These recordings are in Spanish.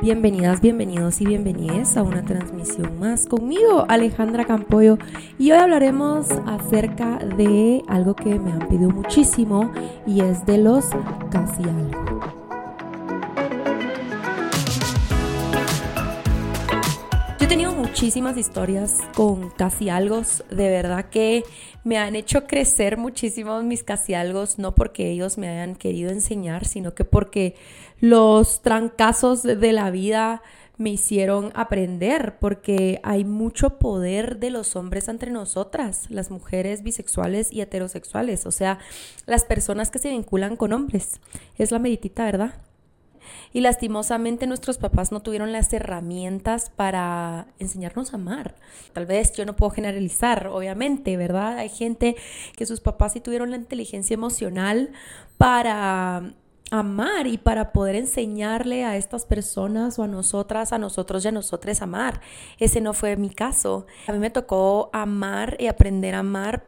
Bienvenidas, bienvenidos y bienvenidas a una transmisión más conmigo, Alejandra Campoyo. Y hoy hablaremos acerca de algo que me han pedido muchísimo y es de los casi algo. Yo he tenido muchísimas historias con casi algo, de verdad que me han hecho crecer muchísimo mis casi algo, no porque ellos me hayan querido enseñar, sino que porque los trancazos de la vida me hicieron aprender porque hay mucho poder de los hombres entre nosotras, las mujeres bisexuales y heterosexuales, o sea, las personas que se vinculan con hombres. Es la meditita, ¿verdad? Y lastimosamente nuestros papás no tuvieron las herramientas para enseñarnos a amar. Tal vez yo no puedo generalizar, obviamente, ¿verdad? Hay gente que sus papás sí tuvieron la inteligencia emocional para amar y para poder enseñarle a estas personas o a nosotras, a nosotros y a nosotros amar. Ese no fue mi caso. A mí me tocó amar y aprender a amar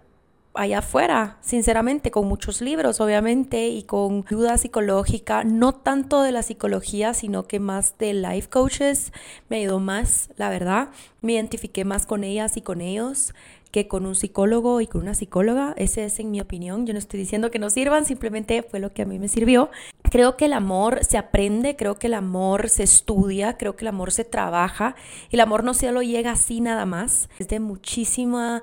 allá afuera, sinceramente, con muchos libros, obviamente, y con ayuda psicológica, no tanto de la psicología, sino que más de life coaches, me ayudó más, la verdad, me identifiqué más con ellas y con ellos que con un psicólogo y con una psicóloga. Ese es en mi opinión. Yo no estoy diciendo que no sirvan, simplemente fue lo que a mí me sirvió. Creo que el amor se aprende, creo que el amor se estudia, creo que el amor se trabaja. El amor no solo llega así nada más, es de muchísimas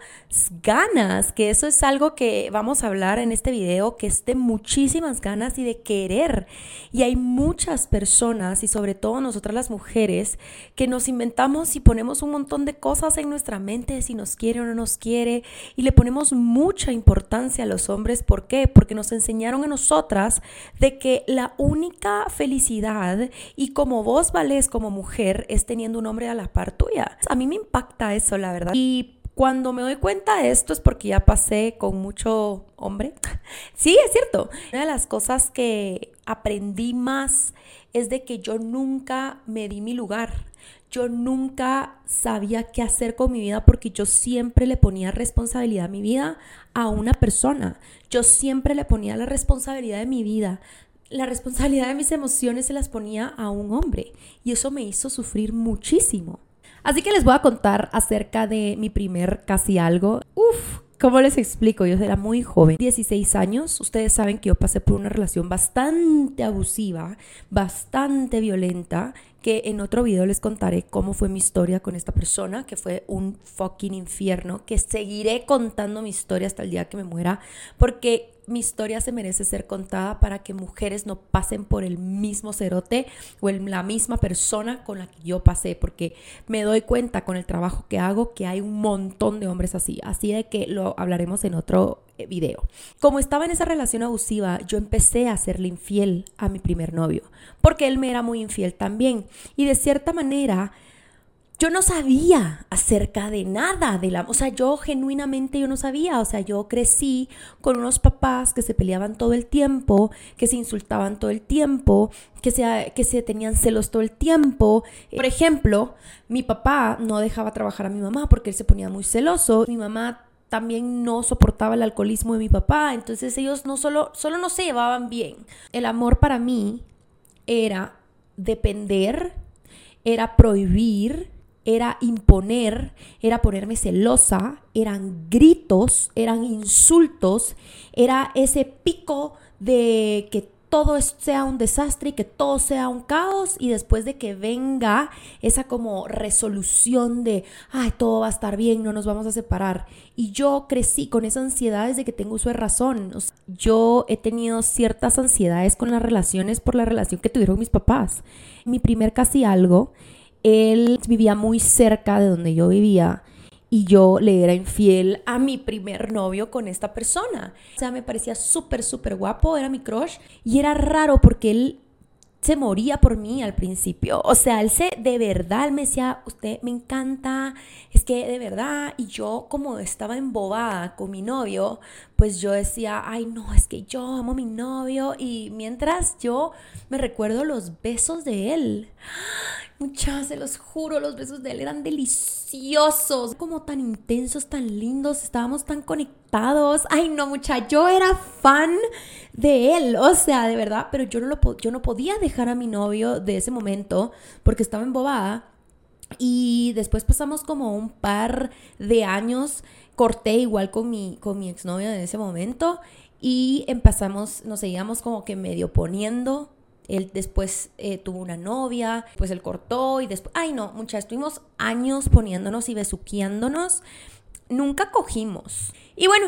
ganas, que eso es algo que vamos a hablar en este video, que es de muchísimas ganas y de querer. Y hay muchas personas, y sobre todo nosotras las mujeres, que nos inventamos y ponemos un montón de cosas en nuestra mente, si nos quiere o no nos quiere y le ponemos mucha importancia a los hombres. ¿Por qué? Porque nos enseñaron a nosotras de que la única felicidad y como vos vales como mujer es teniendo un hombre a la par tuya. A mí me impacta eso, la verdad. Y cuando me doy cuenta de esto es porque ya pasé con mucho hombre. Sí, es cierto. Una de las cosas que aprendí más es de que yo nunca me di mi lugar yo nunca sabía qué hacer con mi vida porque yo siempre le ponía responsabilidad a mi vida a una persona. Yo siempre le ponía la responsabilidad de mi vida, la responsabilidad de mis emociones se las ponía a un hombre y eso me hizo sufrir muchísimo. Así que les voy a contar acerca de mi primer casi algo. Uf, ¿Cómo les explico? Yo era muy joven, 16 años. Ustedes saben que yo pasé por una relación bastante abusiva, bastante violenta, que en otro video les contaré cómo fue mi historia con esta persona, que fue un fucking infierno, que seguiré contando mi historia hasta el día que me muera, porque mi historia se merece ser contada para que mujeres no pasen por el mismo cerote o la misma persona con la que yo pasé, porque me doy cuenta con el trabajo que hago que hay un montón de hombres así, así de que lo hablaremos en otro eh, video. Como estaba en esa relación abusiva, yo empecé a serle infiel a mi primer novio, porque él me era muy infiel también, y de cierta manera yo no sabía acerca de nada de la, o sea, yo genuinamente yo no sabía, o sea, yo crecí con unos papás que se peleaban todo el tiempo, que se insultaban todo el tiempo, que se, que se tenían celos todo el tiempo. Por ejemplo, mi papá no dejaba trabajar a mi mamá porque él se ponía muy celoso. Mi mamá también no soportaba el alcoholismo de mi papá, entonces ellos no solo, solo no se llevaban bien. El amor para mí era depender, era prohibir, era imponer, era ponerme celosa, eran gritos, eran insultos, era ese pico de que todo sea un desastre y que todo sea un caos y después de que venga esa como resolución de, ay, todo va a estar bien, no nos vamos a separar. Y yo crecí con esa ansiedad desde que tengo uso de razón. yo he tenido ciertas ansiedades con las relaciones por la relación que tuvieron mis papás. Mi primer casi algo él vivía muy cerca de donde yo vivía y yo le era infiel a mi primer novio con esta persona. O sea, me parecía súper, súper guapo, era mi crush y era raro porque él se moría por mí al principio. O sea, él se de verdad me decía, usted me encanta, es que de verdad, y yo como estaba embobada con mi novio, pues yo decía, ay no, es que yo amo a mi novio y mientras yo me recuerdo los besos de él Muchas, se los juro, los besos de él eran deliciosos, como tan intensos, tan lindos, estábamos tan conectados. Ay, no, mucha, yo era fan de él, o sea, de verdad, pero yo no, lo, yo no podía dejar a mi novio de ese momento porque estaba embobada. Y después pasamos como un par de años, corté igual con mi, con mi exnovio en ese momento y empezamos, nos seguíamos como que medio poniendo él después eh, tuvo una novia, pues él cortó y después, ay no, muchachos, estuvimos años poniéndonos y besuqueándonos. Nunca cogimos. Y bueno,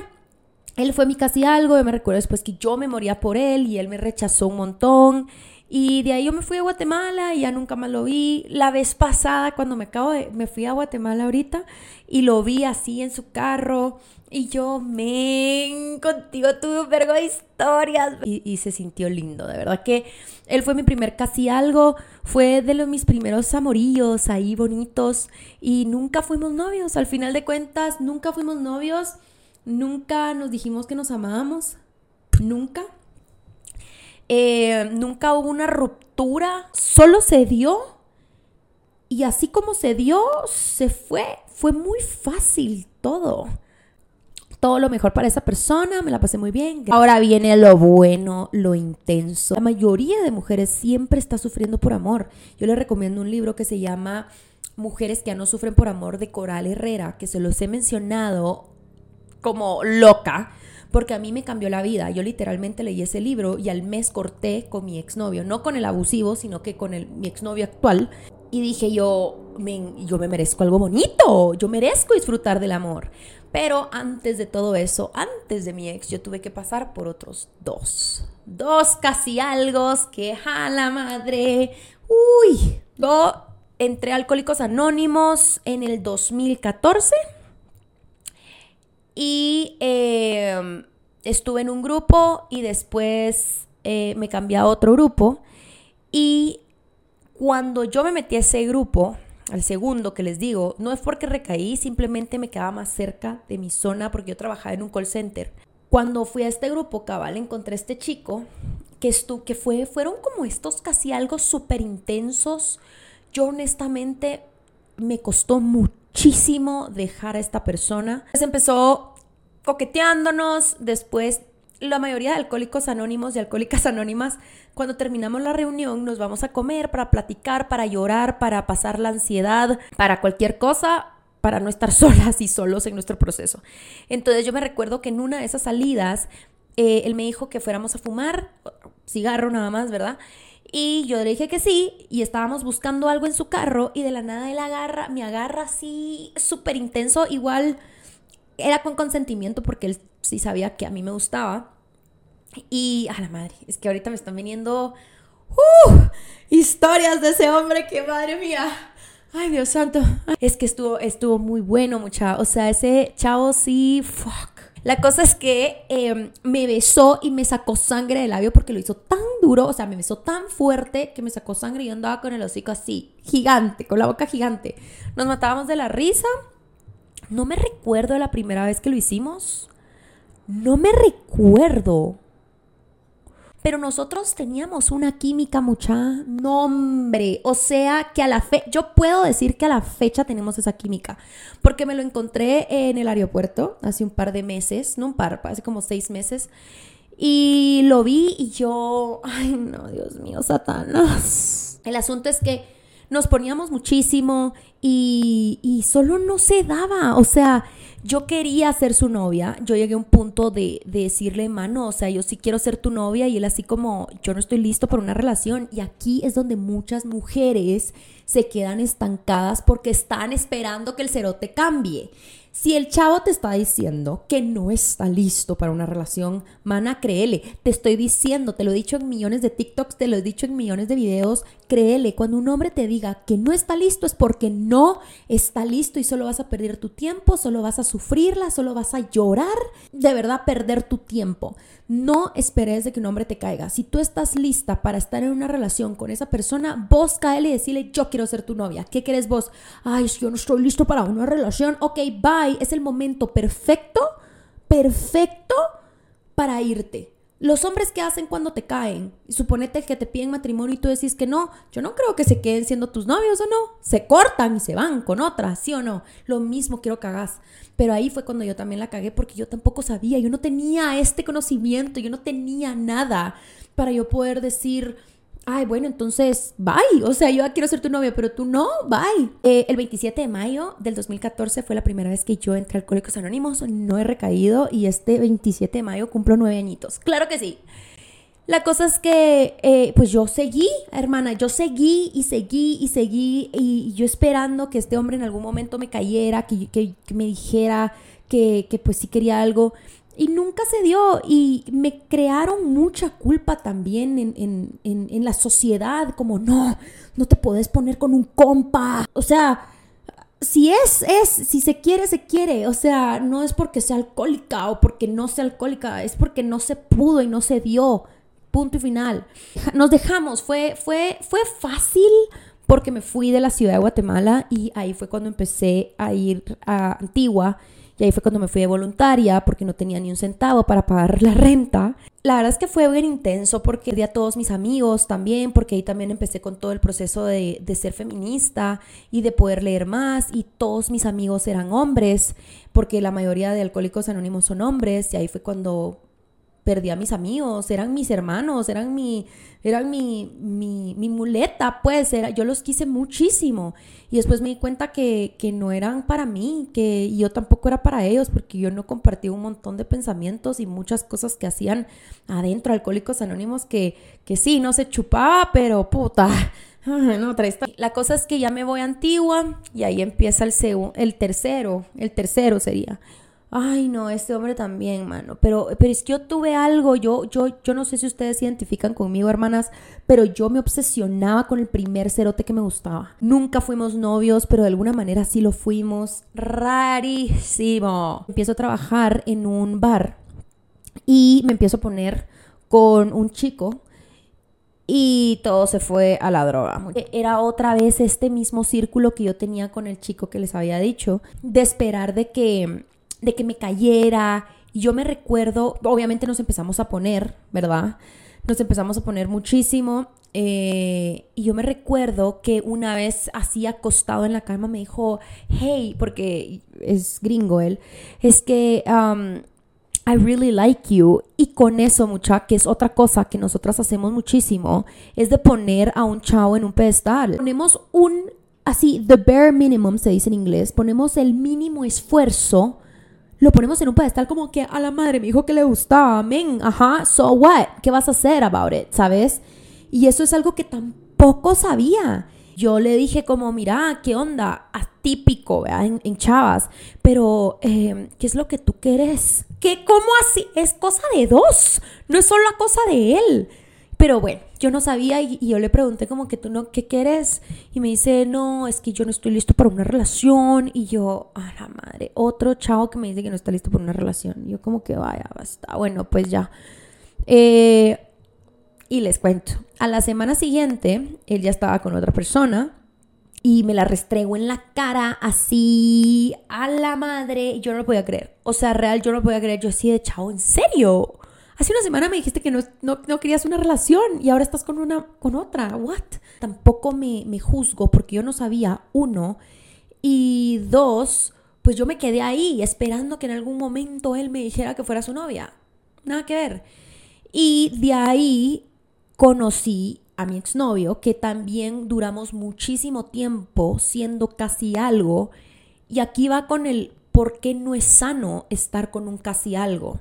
él fue mi casi algo, yo me recuerdo después que yo me moría por él y él me rechazó un montón. Y de ahí yo me fui a Guatemala y ya nunca más lo vi. La vez pasada, cuando me acabo de, me fui a Guatemala ahorita y lo vi así en su carro y yo, men, contigo tuve un vergo de historias. Y, se sintió lindo, de verdad que él fue mi primer casi algo, fue de los mis primeros amorillos ahí bonitos y nunca fuimos novios. Al final de cuentas, nunca fuimos novios, nunca nos dijimos que nos amábamos, nunca. Eh, nunca hubo una ruptura, solo se dio. Y así como se dio, se fue. Fue muy fácil todo todo lo mejor para esa persona, me la pasé muy bien. Ahora viene lo bueno, lo intenso. La mayoría de mujeres siempre está sufriendo por amor. Yo les recomiendo un libro que se llama Mujeres que ya no sufren por amor de Coral Herrera, que se los he mencionado como loca. Porque a mí me cambió la vida. Yo literalmente leí ese libro y al mes corté con mi exnovio. No con el abusivo, sino que con mi exnovio actual. Y dije yo, yo me merezco algo bonito. Yo merezco disfrutar del amor. Pero antes de todo eso, antes de mi ex, yo tuve que pasar por otros dos. Dos casi algo que la madre. Uy, yo entré Alcohólicos Anónimos en el 2014 y em, estuve en un grupo y después eh, me cambié a otro grupo. Y cuando yo me metí a ese grupo, al segundo que les digo, no es porque recaí, simplemente me quedaba más cerca de mi zona porque yo trabajaba en un call center. Cuando fui a este grupo, cabal, encontré a este chico que, estu que fue, fueron como estos casi algo súper intensos. Yo honestamente me costó muchísimo dejar a esta persona. Se empezó coqueteándonos, después la mayoría de alcohólicos anónimos y alcohólicas anónimas, cuando terminamos la reunión, nos vamos a comer para platicar, para llorar, para pasar la ansiedad, para cualquier cosa, para no estar solas y solos en nuestro proceso. Entonces yo me recuerdo que en una de esas salidas, eh, él me dijo que fuéramos a fumar, cigarro nada más, ¿verdad? Y yo le dije que sí, y estábamos buscando algo en su carro, y de la nada él agarra, me agarra así, súper intenso, igual era con consentimiento porque él sí sabía que a mí me gustaba. Y a la madre, es que ahorita me están viniendo uh, historias de ese hombre que madre mía. Ay, Dios santo. Es que estuvo, estuvo muy bueno, mucha. O sea, ese chavo sí, fuck. La cosa es que em, me besó y me sacó sangre del labio porque lo hizo tan duro, o sea, me besó tan fuerte que me sacó sangre y yo andaba con el hocico así, gigante, con la boca gigante. Nos matábamos de la risa. No me recuerdo la primera vez que lo hicimos. No me recuerdo. Pero nosotros teníamos una química mucha nombre. O sea que a la fe, yo puedo decir que a la fecha tenemos esa química. Porque me lo encontré en el aeropuerto hace un par de meses, no un par, hace como seis meses. Y lo vi y yo, ay no, Dios mío, Satanás. El asunto es que nos poníamos muchísimo y, y solo no se daba. O sea, yo quería ser su novia, yo llegué a un punto de, de, decirle, mano, o sea, yo sí quiero ser tu novia y él así como, yo no estoy listo para una relación. Y aquí es donde muchas mujeres se quedan estancadas porque están esperando que el cerote cambie. Si el chavo te está diciendo que no está listo para una relación, mana, créele. Te estoy diciendo, te lo he dicho en millones de TikToks, te lo he dicho en millones de videos, créele. Cuando un hombre te diga que no está listo es porque no está listo y solo vas a perder tu tiempo, solo vas a sufrirla, solo vas a llorar. De verdad, perder tu tiempo. No esperes de que un hombre te caiga. Si tú estás lista para estar en una relación con esa persona, vos caele y decirle, yo quiero ser tu novia. ¿Qué querés vos? Ay, yo no estoy listo para una relación. Ok, bye. Es el momento perfecto, perfecto para irte. Los hombres que hacen cuando te caen, suponete que te piden matrimonio y tú decís que no, yo no creo que se queden siendo tus novios o no, se cortan y se van con otra, sí o no, lo mismo quiero que hagas. Pero ahí fue cuando yo también la cagué porque yo tampoco sabía, yo no tenía este conocimiento, yo no tenía nada para yo poder decir, ay, bueno, entonces, bye. O sea, yo quiero ser tu novia, pero tú no, bye. Eh, el 27 de mayo del 2014 fue la primera vez que yo entré a Alcohólicos Anónimos, no he recaído y este 27 de mayo cumplo nueve añitos. Claro que sí. La cosa es que, eh, pues yo seguí, hermana, yo seguí y seguí y seguí y yo esperando que este hombre en algún momento me cayera, que, que, me dijera que, que pues sí quería algo y nunca se dio y me crearon mucha culpa también en, la sociedad, como no, no te puedes poner con un compa. O sea, si es, es, si se quiere, se quiere. O sea, no es porque sea alcohólica o porque no sea alcohólica, es porque no se pudo y no se dio. Punto y final. Nos dejamos, fue, fue, fue fácil porque me fui de la ciudad de Guatemala y ahí fue cuando empecé a ir a Antigua y ahí fue cuando me fui de voluntaria porque no tenía ni un centavo para pagar la renta. La verdad es que fue bien intenso porque di a todos mis amigos también, porque ahí también empecé con todo el proceso de, de ser feminista y de poder leer más y todos mis amigos eran hombres, porque la mayoría de alcohólicos anónimos son hombres y ahí fue cuando perdí a mis amigos, eran mis hermanos, eran mi, eran mi, mi, mi muleta, pues, era, yo los quise muchísimo. Y después me di cuenta que, que, no eran para mí, que yo tampoco era para ellos, porque yo no compartí un montón de pensamientos y muchas cosas que hacían adentro, Alcohólicos Anónimos, que, que sí, no se chupaba, pero puta. No, la cosa es que ya me voy a Antigua y ahí empieza el, el tercero, el tercero sería Ay, no, este hombre también, mano. Pero, pero es que yo tuve algo, yo, yo, yo no sé si ustedes se identifican conmigo, hermanas, pero yo me obsesionaba con el primer cerote que me gustaba. Nunca fuimos novios, pero de alguna manera sí lo fuimos. Rarísimo. Empiezo a trabajar en un bar y me empiezo a poner con un chico y todo se fue a la droga. Era otra vez este mismo círculo que yo tenía con el chico que les había dicho, de esperar de que de que me cayera. Yo me recuerdo, obviamente nos empezamos a poner, ¿verdad? Nos empezamos a poner muchísimo. Eh, y yo me recuerdo que una vez así acostado en la cama me dijo, hey, porque es gringo él, es que um, I really like you. Y con eso, mucha, que es otra cosa que nosotras hacemos muchísimo, es de poner a un chavo en un pedestal. Ponemos un, así, the bare minimum se dice en inglés, ponemos el mínimo esfuerzo lo ponemos en un pedestal como que a la madre me dijo que le gustaba, men, ajá, so what, ¿qué vas a hacer about it? ¿Sabes? Y eso es algo que tampoco sabía. Yo le dije como, mira, ¿qué onda? Atípico, ¿verdad? En, chavas. Pero, eh, ¿qué es lo que tú quieres? ¿Qué? ¿Cómo así? Es cosa de dos. No es solo la cosa de él. Pero bueno, yo no sabía y, yo le pregunté como que tú no, ¿qué quieres? Y me dice, no, es que yo no estoy listo para una relación. Y yo, a la madre, otro chavo que me dice que no está listo para una relación. Y yo como que vaya, basta. Bueno, pues ya. Eh, y les cuento, a la semana siguiente, él ya estaba con otra persona y me la restrego en la cara así a la madre. Yo no lo podía creer. O sea, real, yo no lo podía creer. Yo así de chavo, ¿en serio? Hace una semana me dijiste que no, no, querías una relación y ahora estás con una, con otra. What? Tampoco me, me juzgo porque yo no sabía, uno. Y dos, pues yo me quedé ahí esperando que en algún momento él me dijera que fuera su novia. Nada que ver. Y de ahí conocí a mi exnovio, que también duramos muchísimo tiempo siendo casi algo. Y aquí va con el por qué no es sano estar con un casi algo.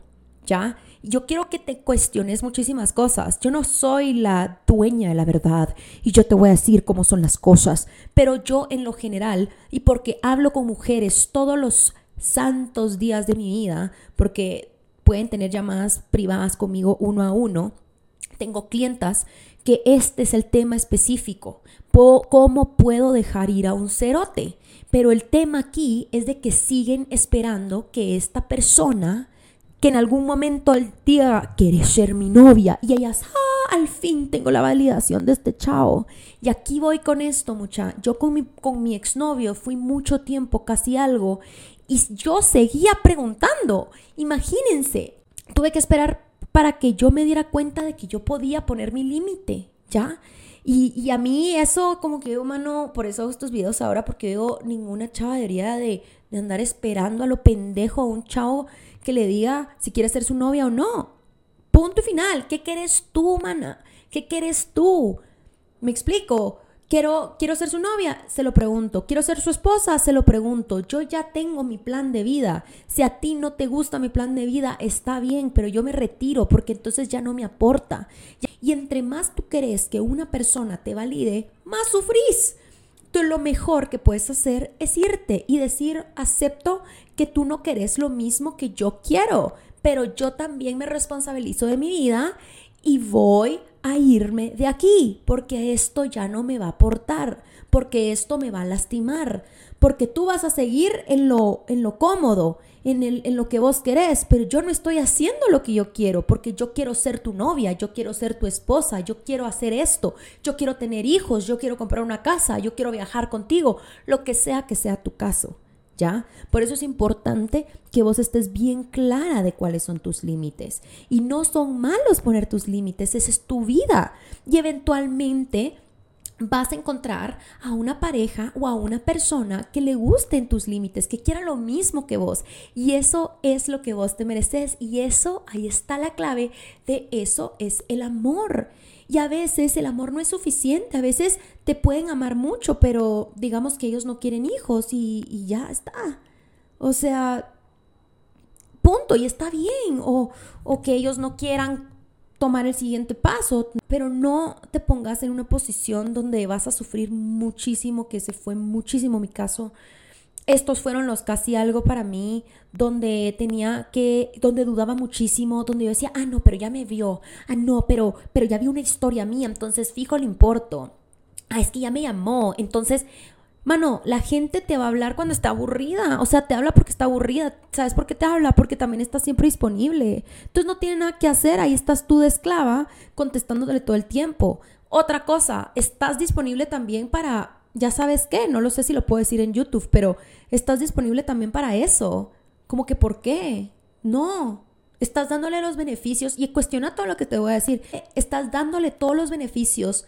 Yo quiero que te cuestiones muchísimas cosas. Yo no soy la dueña de la verdad y yo te voy a decir cómo son las cosas, pero yo en lo general y porque hablo con mujeres todos los santos días de mi vida, porque pueden tener llamadas privadas conmigo uno a uno, tengo clientas que este es el tema específico. ¿Cómo puedo dejar ir a un cerote? Pero el tema aquí es de que siguen esperando que esta persona que en algún momento el día ¿quieres ser mi novia? Y ellas, ah, al fin tengo la validación de este chavo. Y aquí voy con esto, mucha. Yo con mi, con mi exnovio fui mucho tiempo, casi algo, y yo seguía preguntando. Imagínense, tuve que esperar para que yo me diera cuenta de que yo podía poner mi límite, ¿ya? Y, a mí eso como que digo, mano, por eso hago estos videos ahora, porque digo, ninguna chava debería de, de andar esperando a lo pendejo a un chavo que le diga si quiere ser su novia o no. Punto final. ¿Qué quieres tú, mana? ¿Qué quieres tú? ¿Me explico? Quiero, quiero ser su novia, se lo pregunto. Quiero ser su esposa, se lo pregunto. Yo ya tengo mi plan de vida. Si a ti no te gusta mi plan de vida, está bien, pero yo me retiro porque entonces ya no me aporta. Y entre más tú crees que una persona te valide, más sufrís. Entonces lo mejor que puedes hacer es irte y decir, acepto que tú no querés lo mismo que yo quiero, pero yo también me responsabilizo de mi vida y voy a irme de aquí, porque esto ya no me va a aportar, porque esto me va a lastimar, porque tú vas a seguir en lo, en lo cómodo, en, lo que vos querés, pero yo no estoy haciendo lo que yo quiero, porque yo quiero ser tu novia, yo quiero ser tu esposa, yo quiero hacer esto, yo quiero tener hijos, yo quiero comprar una casa, yo quiero viajar contigo, lo que sea que sea tu caso. ¿ya? Por eso es importante que vos estés bien clara de cuáles son tus límites. Y no son malos poner tus límites, esa es tu vida. Y eventualmente vas a encontrar a una pareja o a una persona que le gusten tus límites, que quiera lo mismo que vos. Y eso es lo que vos te mereces. Y eso, ahí está la clave de eso es el amor. Y a veces el amor no es suficiente, a veces te pueden amar mucho, pero digamos que ellos no quieren hijos y, ya está. O sea, punto, y está bien. O, o que ellos no quieran tomar el siguiente paso, pero no te pongas en una posición donde vas a sufrir muchísimo, que se fue muchísimo mi caso. Estos fueron los casi algo para mí donde tenía que, donde dudaba muchísimo, donde yo decía, ah, no, pero ya me vio, ah, no, pero, pero ya vi una historia mía, entonces fijo le importo, ah, es que ya me llamó, entonces, mano, la gente te va a hablar cuando está aburrida, o sea, te habla porque está aburrida, ¿sabes por qué te habla? Porque también está siempre disponible, entonces no tiene nada que hacer, ahí estás tú de esclava contestándole todo el tiempo. Otra cosa, estás disponible también para ya sabes qué, no lo sé si lo puedo decir en YouTube, pero estás disponible también para eso. Como que, ¿por qué? No. Estás dándole los beneficios y cuestiona todo lo que te voy a decir. Estás dándole todos los beneficios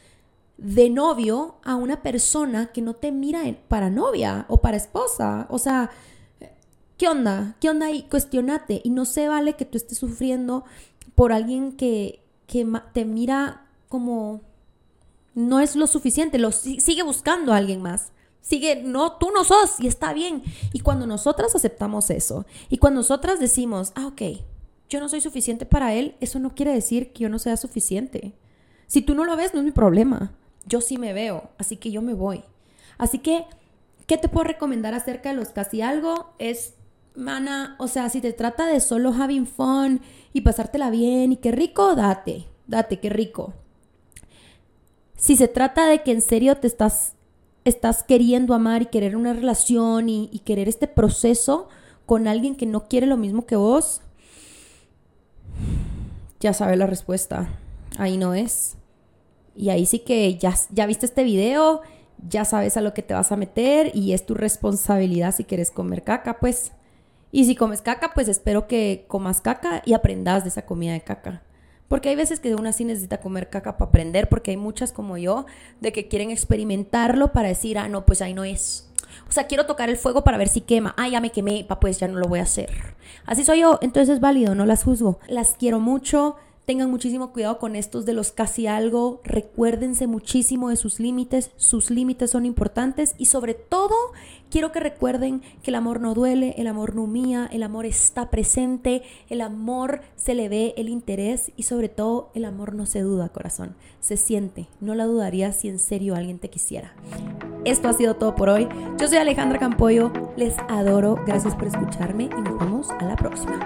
de novio a una persona que no te mira para novia o para esposa. O sea, ¿qué onda? ¿Qué onda ahí? Cuestionate. Y no se vale que tú estés sufriendo por alguien que, que te mira como no es lo suficiente, lo sigue buscando a alguien más. Sigue, no, tú no sos y está bien. Y cuando nosotras aceptamos eso y cuando nosotras decimos, ah, ok, yo no soy suficiente para él, eso no quiere decir que yo no sea suficiente. Si tú no lo ves, no es mi problema. Yo sí me veo, así que yo me voy. Así que, ¿qué te puedo recomendar acerca de los casi algo? Es, mana, o sea, si te trata de solo having fun y pasártela bien y qué rico, date, date, qué rico. Si se trata de que en serio te estás, estás queriendo amar y querer una relación y, querer este proceso con alguien que no quiere lo mismo que vos, ya sabes la respuesta. Ahí no es. Y ahí sí que ya, ya viste este video, ya sabes a lo que te vas a meter y es tu responsabilidad si quieres comer caca, pues. Y si comes caca, pues espero que comas caca y aprendas de esa comida de caca. Porque hay veces que uno así necesita comer caca para aprender, porque hay muchas como yo de que quieren experimentarlo para decir, ah, no, pues ahí no es. O sea, quiero tocar el fuego para ver si quema. Ah, ya me quemé, pues ya no lo voy a hacer. Así soy yo, entonces es válido, no las juzgo. Las quiero mucho. Tengan muchísimo cuidado con estos de los casi algo. Recuérdense muchísimo de sus límites. Sus límites son importantes. Y sobre todo, quiero que recuerden que el amor no duele, el amor no humilla, el amor está presente, el amor se le ve el interés y sobre todo el amor no se duda, corazón. Se siente. No la dudaría si en serio alguien te quisiera. Esto ha sido todo por hoy. Yo soy Alejandra Campoyo. Les adoro. Gracias por escucharme y nos vemos a la próxima.